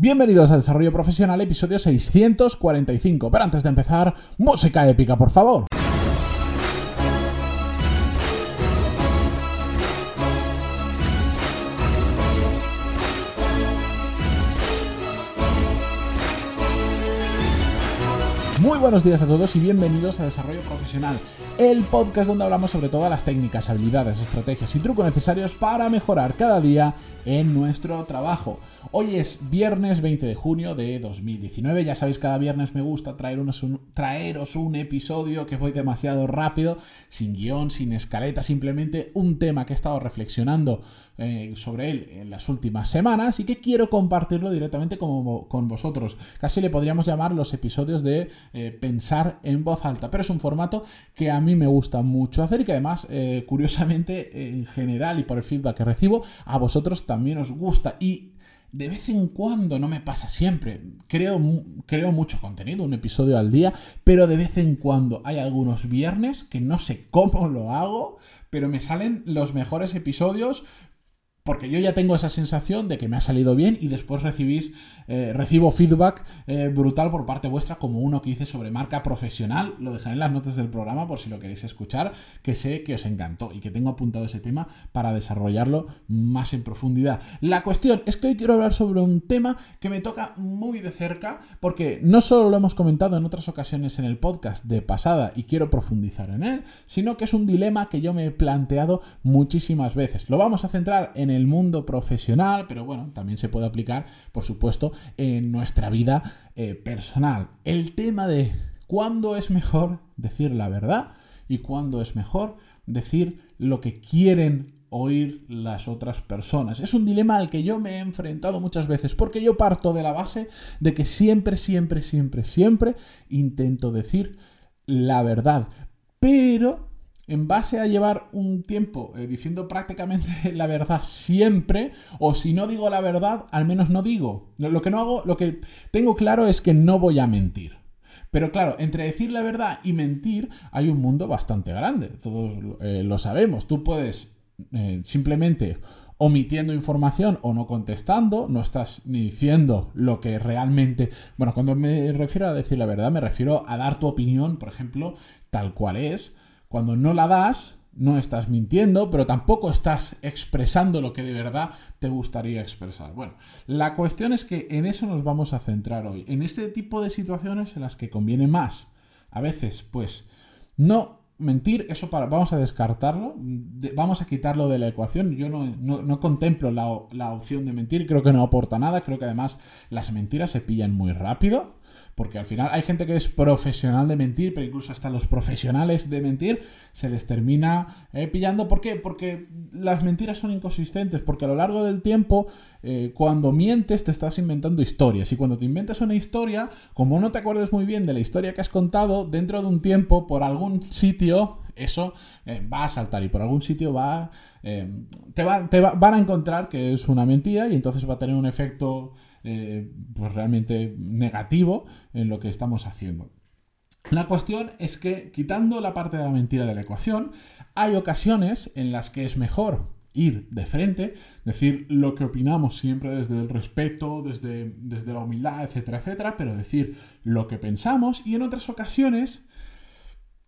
Bienvenidos a Desarrollo Profesional, episodio 645. Pero antes de empezar, música épica, por favor. Muy buenos días a todos y bienvenidos a Desarrollo Profesional, el podcast donde hablamos sobre todas las técnicas, habilidades, estrategias y trucos necesarios para mejorar cada día en nuestro trabajo. Hoy es viernes 20 de junio de 2019. Ya sabéis, cada viernes me gusta traeros un, episodio que fue demasiado rápido, sin guion, sin escaleta, simplemente un tema que he estado reflexionando eh, sobre él en las últimas semanas y que quiero compartirlo directamente con, vosotros. Casi le podríamos llamar los episodios de pensar en voz alta, pero es un formato que a mí me gusta mucho hacer y que además, eh, curiosamente, en general y por el feedback que recibo, a vosotros también os gusta. Y de vez en cuando, no me pasa siempre, creo, creo mucho contenido, un episodio al día, pero de vez en cuando hay algunos viernes que no sé cómo lo hago, pero me salen los mejores episodios porque yo ya tengo esa sensación de que me ha salido bien y después recibís, eh, recibo feedback eh, brutal por parte vuestra, como uno que hice sobre marca profesional. Lo dejaré en las notas del programa por si lo queréis escuchar, que sé que os encantó y que tengo apuntado ese tema para desarrollarlo más en profundidad. La cuestión es que hoy quiero hablar sobre un tema que me toca muy de cerca, porque no solo lo hemos comentado en otras ocasiones en el podcast de pasada y quiero profundizar en él, sino que es un dilema que yo me he planteado muchísimas veces. Lo vamos a centrar en el el mundo profesional, pero bueno, también se puede aplicar, por supuesto, en nuestra vida eh, personal. El tema de cuándo es mejor decir la verdad y cuándo es mejor decir lo que quieren oír las otras personas. Es un dilema al que yo me he enfrentado muchas veces porque yo parto de la base de que siempre, siempre, siempre, siempre intento decir la verdad. Pero en base a llevar un tiempo eh, diciendo prácticamente la verdad siempre, o si no digo la verdad, al menos no digo. Lo que no hago, lo que tengo claro es que no voy a mentir. Pero claro, entre decir la verdad y mentir hay un mundo bastante grande. Todos eh, lo sabemos. Tú puedes eh, simplemente omitiendo información o no contestando, no estás ni diciendo lo que realmente... Bueno, cuando me refiero a decir la verdad, me refiero a dar tu opinión, por ejemplo, tal cual es cuando no la das, no estás mintiendo, pero tampoco estás expresando lo que de verdad te gustaría expresar. Bueno, la cuestión es que en eso nos vamos a centrar hoy, en este tipo de situaciones en las que conviene más, a veces, pues, no mentir, eso para, vamos a descartarlo, vamos a quitarlo de la ecuación. Yo no, contemplo la, la, opción de mentir, creo que no aporta nada, creo que además las mentiras se pillan muy rápido. Porque al final hay gente que es profesional de mentir, pero incluso hasta los profesionales de mentir se les termina eh, pillando. ¿Por qué? Porque las mentiras son inconsistentes, porque a lo largo del tiempo, eh, cuando mientes, te estás inventando historias. Y cuando te inventas una historia, como no te acuerdes muy bien de la historia que has contado, dentro de un tiempo, por algún sitio, eso eh, va a saltar y por algún sitio va, te, te van a encontrar que es una mentira y entonces va a tener un efecto eh, pues realmente negativo en lo que estamos haciendo. La cuestión es que, quitando la parte de la mentira de la ecuación, hay ocasiones en las que es mejor ir de frente, decir lo que opinamos siempre desde el respeto, desde, desde la humildad, etcétera, etcétera, pero decir lo que pensamos y en otras ocasiones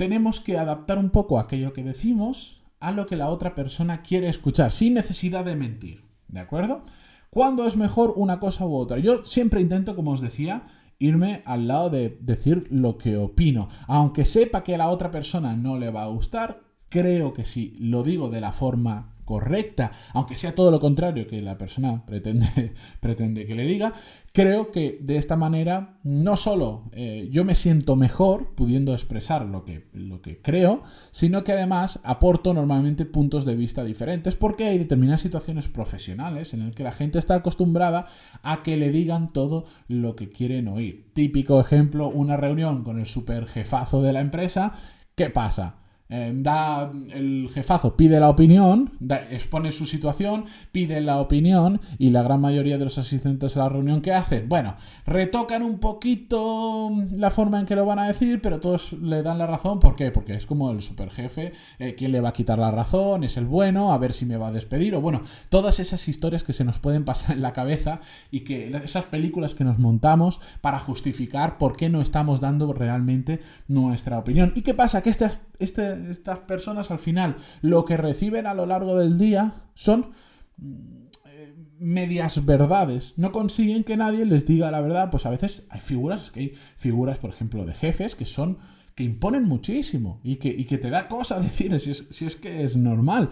tenemos que adaptar un poco aquello que decimos a lo que la otra persona quiere escuchar, sin necesidad de mentir, ¿de acuerdo? ¿Cuándo es mejor una cosa u otra? Yo siempre intento, como os decía, irme al lado de decir lo que opino. Aunque sepa que a la otra persona no le va a gustar, creo que si lo digo de la forma correcta, aunque sea todo lo contrario que la persona pretende, pretende que le diga, creo que de esta manera no solo eh, yo me siento mejor pudiendo expresar lo que, lo que creo, sino que además aporto normalmente puntos de vista diferentes porque hay determinadas situaciones profesionales en las que la gente está acostumbrada a que le digan todo lo que quieren oír. Típico ejemplo, una reunión con el super jefazo de la empresa, ¿qué pasa? Eh, da el jefazo pide la opinión, expone su situación, pide la opinión y la gran mayoría de los asistentes a la reunión ¿qué hacen? Bueno, retocan un poquito la forma en que lo van a decir, pero todos le dan la razón. ¿Por qué? Porque es como el superjefe, eh, ¿quién le va a quitar la razón? Es el bueno, a ver si me va a despedir o bueno, todas esas historias que se nos pueden pasar en la cabeza y que esas películas que nos montamos para justificar por qué no estamos dando realmente nuestra opinión. ¿Y qué pasa? Que este, este estas personas al final lo que reciben a lo largo del día son mm, eh, medias verdades. No consiguen que nadie les diga la verdad. Pues a veces hay figuras, que hay figuras, por ejemplo, de jefes que son que imponen muchísimo y que, que te da cosa decir si es, si es que es normal.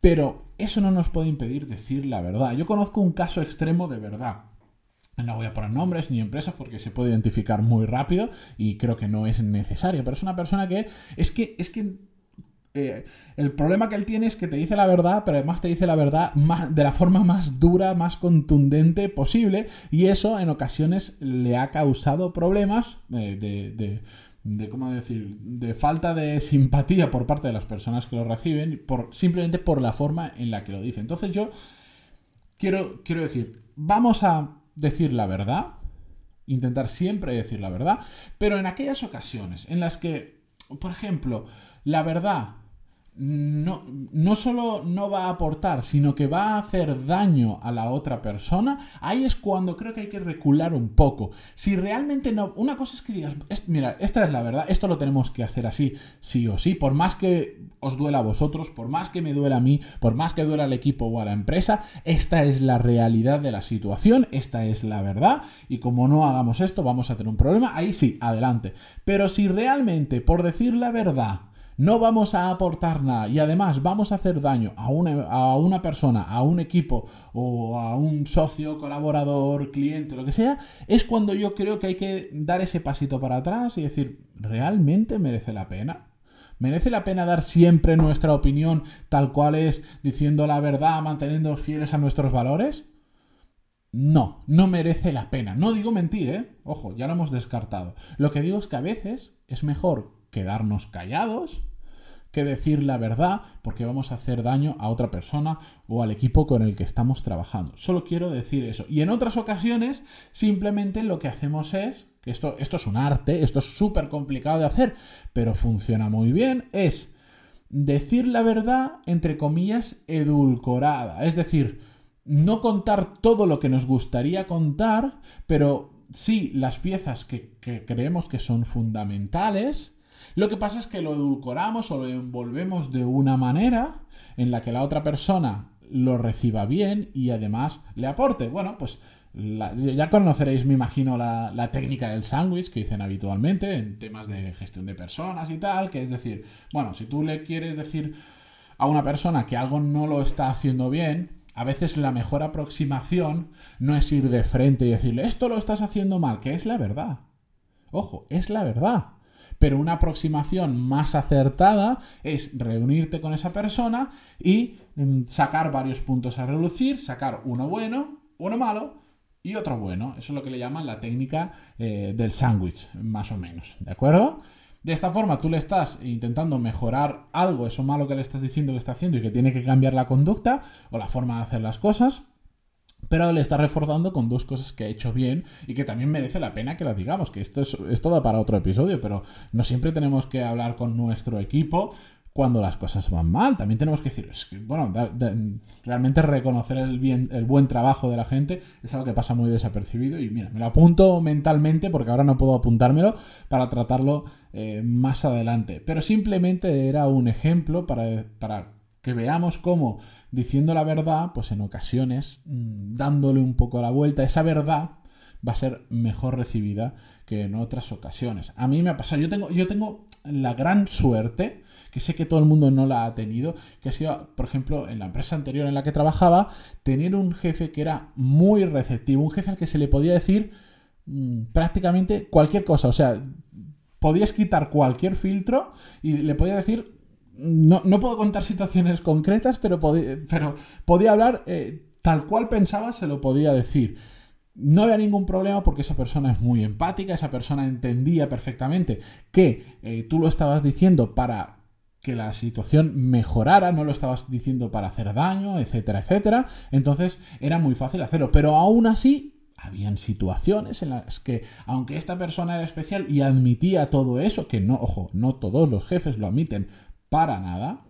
Pero eso no nos puede impedir decir la verdad. Yo conozco un caso extremo de verdad. No voy a poner nombres ni empresas porque se puede identificar muy rápido y creo que no es necesario. Pero es una persona que es que es que eh, el problema que él tiene es que te dice la verdad, pero además te dice la verdad de la forma más dura, más contundente posible, y eso en ocasiones le ha causado problemas eh, de, de, ¿cómo decir?, de falta de simpatía por parte de las personas que lo reciben, por, simplemente por la forma en la que lo dice. Entonces yo quiero, quiero decir, vamos a decir la verdad, intentar siempre decir la verdad, pero en aquellas ocasiones en las que, por ejemplo, la verdad no, no solo no va a aportar, sino que va a hacer daño a la otra persona, ahí es cuando creo que hay que recular un poco. Si realmente no, una cosa es que digas, mira, esta es la verdad, esto lo tenemos que hacer así, sí o sí, por más que os duela a vosotros, por más que me duela a mí, por más que duela al equipo o a la empresa, esta es la realidad de la situación, esta es la verdad, y como no hagamos esto, vamos a tener un problema, ahí sí, adelante. Pero si realmente, por decir la verdad, no vamos a aportar nada y además vamos a hacer daño a una, a una persona, a un equipo o a un socio, colaborador, cliente, lo que sea, es cuando yo creo que hay que dar ese pasito para atrás y decir, ¿realmente merece la pena? ¿Merece la pena dar siempre nuestra opinión tal cual es, diciendo la verdad, manteniendo fieles a nuestros valores? No, no merece la pena. No digo mentir, ¿eh? Ojo, ya lo hemos descartado. Lo que digo es que a veces es mejor quedarnos callados que decir la verdad porque vamos a hacer daño a otra persona o al equipo con el que estamos trabajando. Solo quiero decir eso. Y en otras ocasiones simplemente lo que hacemos es, que esto, esto es un arte, esto es súper complicado de hacer, pero funciona muy bien, es decir la verdad entre comillas edulcorada. Es decir, no contar todo lo que nos gustaría contar, pero sí las piezas que, que creemos que son fundamentales lo que pasa es que lo edulcoramos o lo envolvemos de una manera en la que la otra persona lo reciba bien y además le aporte. Bueno, pues ya conoceréis, me imagino, la, la técnica del sándwich que dicen habitualmente en temas de gestión de personas y tal, que es decir, bueno, si tú le quieres decir a una persona que algo no lo está haciendo bien, a veces la mejor aproximación no es ir de frente y decirle, esto lo estás haciendo mal, que es la verdad. Ojo, es la verdad. Pero una aproximación más acertada es reunirte con esa persona y mm, sacar varios puntos a relucir, sacar uno bueno, uno malo y otro bueno. Eso es lo que le llaman la técnica eh, del sándwich, más o menos. ¿De acuerdo? De esta forma tú le estás intentando mejorar algo, eso malo que le estás diciendo que está haciendo y que tiene que cambiar la conducta o la forma de hacer las cosas pero le está reforzando con dos cosas que ha hecho bien y que también merece la pena que lo digamos, que esto es, es todo para otro episodio, pero no siempre tenemos que hablar con nuestro equipo cuando las cosas van mal. También tenemos que decir, bueno, realmente reconocer el, bien, el buen trabajo de la gente es algo que pasa muy desapercibido y mira, me lo apunto mentalmente porque ahora no puedo apuntármelo para tratarlo eh, más adelante. Pero simplemente era un ejemplo para que veamos cómo diciendo la verdad, pues en ocasiones, mm, dándole un poco la vuelta, esa verdad va a ser mejor recibida que en otras ocasiones. A mí me ha pasado, yo tengo, yo tengo la gran suerte, que sé que todo el mundo no la ha tenido, que ha sido, por ejemplo, en la empresa anterior en la que trabajaba, tener un jefe que era muy receptivo, un jefe al que se le podía decir mm, prácticamente cualquier cosa, o sea, podías quitar cualquier filtro y le podía decir no, puedo contar situaciones concretas, pero, pero podía hablar eh, tal cual pensaba, se lo podía decir. No había ningún problema porque esa persona es muy empática, esa persona entendía perfectamente que eh, tú lo estabas diciendo para que la situación mejorara, no lo estabas diciendo para hacer daño, etcétera, etcétera. Entonces era muy fácil hacerlo, pero aún así habían situaciones en las que, aunque esta persona era especial y admitía todo eso, que no, ojo, no todos los jefes lo admiten para nada,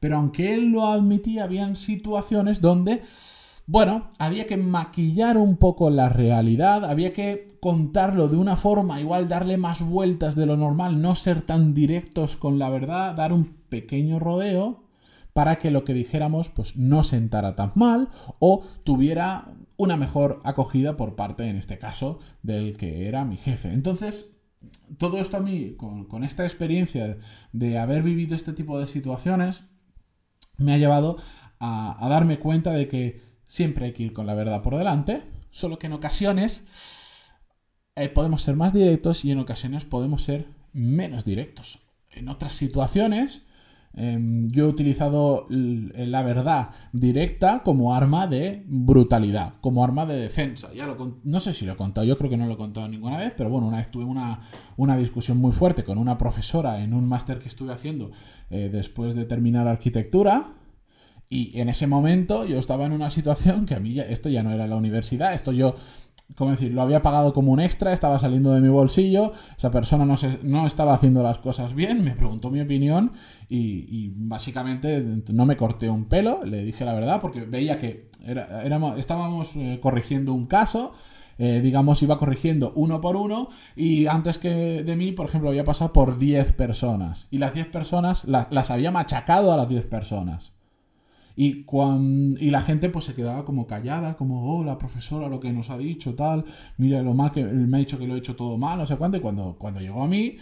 pero aunque él lo admitía, habían situaciones donde bueno, había que maquillar un poco la realidad, había que contarlo de una forma, igual darle más vueltas de lo normal, no ser tan directos con la verdad, dar un pequeño rodeo para que lo que dijéramos pues no sentara tan mal o tuviera una mejor acogida por parte, en este caso, del que era mi jefe. Entonces, todo esto a mí, con, esta experiencia de haber vivido este tipo de situaciones, me ha llevado a darme cuenta de que Siempre hay que ir con la verdad por delante, solo que en ocasiones eh, podemos ser más directos y en ocasiones podemos ser menos directos. En otras situaciones, em, yo he utilizado la verdad directa como arma de brutalidad, como arma de defensa. Ya lo, no sé si lo he contado, yo creo que no lo he contado ninguna vez, pero bueno, una vez tuve una, una discusión muy fuerte con una profesora en un máster que estuve haciendo eh, después de terminar arquitectura y en ese momento yo estaba en una situación que a mí esto ya no era la universidad, esto yo, ¿cómo decir? Lo había pagado como un extra, estaba saliendo de mi bolsillo, esa persona no, se, no estaba haciendo las cosas bien, me preguntó mi opinión y, básicamente no me corté un pelo, le dije la verdad porque veía que éramos, estábamos eh, corrigiendo un caso. Eh, digamos, iba corrigiendo uno por uno y antes que de mí, por ejemplo, había pasado por 10 personas y las 10 personas las había machacado a las 10 personas. Y, cuando, y la gente pues se quedaba como callada, como, oh, la profesora lo que nos ha dicho, tal, mira lo mal que me ha dicho que lo he hecho todo mal, no sé cuánto. Y cuando, cuando llegó a mí,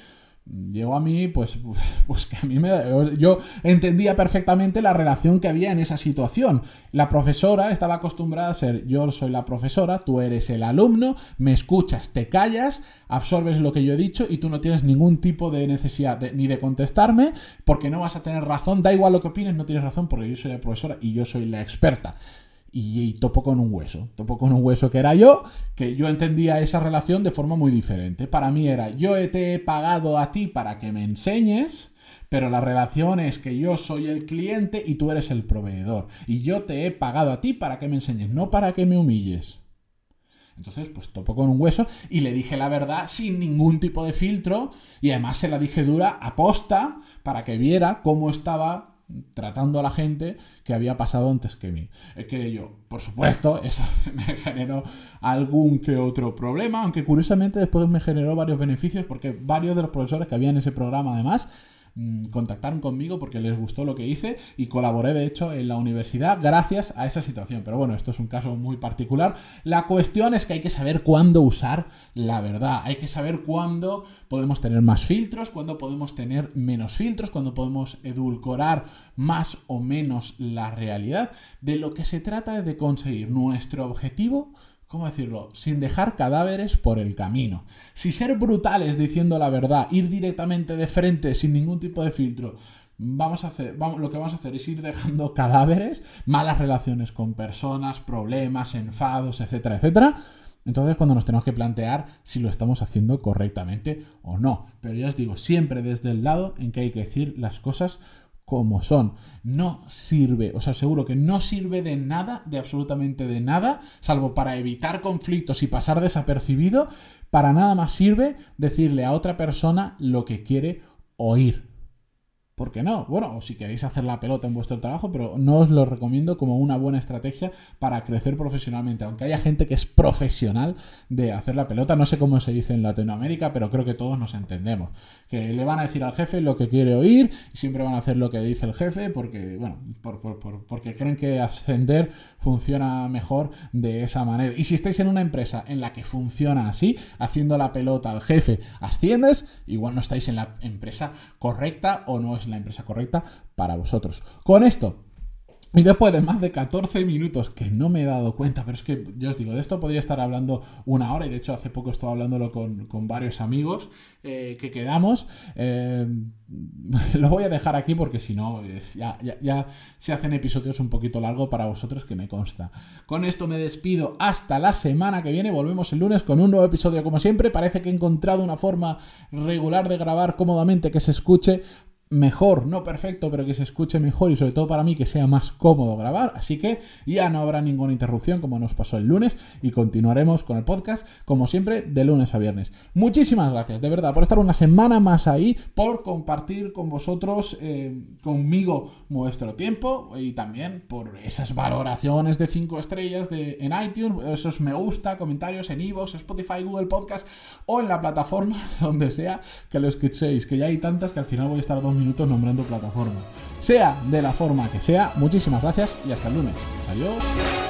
llegó a mí, pues, pues que a mí me... Yo entendía perfectamente la relación que había en esa situación. La profesora estaba acostumbrada a ser, yo soy la profesora, tú eres el alumno, me escuchas, te callas, absorbes lo que yo he dicho y tú no tienes ningún tipo de necesidad ni de contestarme porque no vas a tener razón, da igual lo que opines, no tienes razón porque yo soy la profesora y yo soy la experta y, topo con un hueso. Topo con un hueso que era yo, que yo entendía esa relación de forma muy diferente. Para mí era, yo te he pagado a ti para que me enseñes, pero la relación es que yo soy el cliente y tú eres el proveedor. Y yo te he pagado a ti para que me enseñes, no para que me humilles. Entonces, pues topo con un hueso y le dije la verdad sin ningún tipo de filtro y además se la dije dura aposta para que viera cómo estaba tratando a la gente que había pasado antes que mí. Es que yo, por supuesto, eso me generó algún que otro problema, aunque curiosamente después me generó varios beneficios porque varios de los profesores que había en ese programa además Mm, contactaron conmigo porque les gustó lo que hice y colaboré de hecho en la universidad gracias a esa situación. Pero bueno, esto es un caso muy particular. La cuestión es que hay que saber cuándo usar la verdad. Hay que saber cuándo podemos tener más filtros, cuándo podemos tener menos filtros, cuándo podemos edulcorar más o menos la realidad. De lo que se trata es de conseguir nuestro objetivo ¿cómo decirlo? Sin dejar cadáveres por el camino. Si ser brutales diciendo la verdad, ir directamente de frente sin ningún tipo de filtro, vamos a hacer, lo que vamos a hacer es ir dejando cadáveres, malas relaciones con personas, problemas, enfados, etcétera, etcétera. Entonces, cuando nos tenemos que plantear si lo estamos haciendo correctamente o no. Pero ya os digo, siempre desde el lado en que hay que decir las cosas como son. No sirve, o sea, seguro que no sirve de nada, de absolutamente de nada, salvo para evitar conflictos y pasar desapercibido, para nada más sirve decirle a otra persona lo que quiere oír. ¿Por qué no? Bueno, si queréis hacer la pelota en vuestro trabajo, pero no os lo recomiendo como una buena estrategia para crecer profesionalmente. Aunque haya gente que es profesional de hacer la pelota, no sé cómo se dice en Latinoamérica, pero creo que todos nos entendemos. Que le van a decir al jefe lo que quiere oír y siempre van a hacer lo que dice el jefe porque, bueno, porque creen que ascender funciona mejor de esa manera. Y si estáis en una empresa en la que funciona así, haciendo la pelota al jefe, asciendes, igual no estáis en la empresa correcta o no la empresa correcta para vosotros. Con esto, y después de más de 14 minutos que no me he dado cuenta, pero es que yo os digo, de esto podría estar hablando una hora y de hecho hace poco estuve hablándolo con, varios amigos eh, que quedamos. Eh, lo voy a dejar aquí porque si no, ya, ya, se hacen episodios un poquito largos para vosotros que me consta. Con esto me despido hasta la semana que viene. Volvemos el lunes con un nuevo episodio como siempre. Parece que he encontrado una forma regular de grabar cómodamente que se escuche mejor, no perfecto, pero que se escuche mejor y sobre todo para mí que sea más cómodo grabar. Así que ya no habrá ninguna interrupción como nos pasó el lunes y continuaremos con el podcast como siempre de lunes a viernes. Muchísimas gracias, de verdad, por estar una semana más ahí, por compartir con vosotros, eh, conmigo, vuestro tiempo y también por esas valoraciones de 5 estrellas de, en iTunes, esos me gusta, comentarios en iVoox, Spotify, Google Podcast o en la plataforma donde sea que lo escuchéis, que ya hay tantas que al final voy a estar dos minutos nombrando plataforma. Sea de la forma que sea, muchísimas gracias y hasta el lunes. Adiós.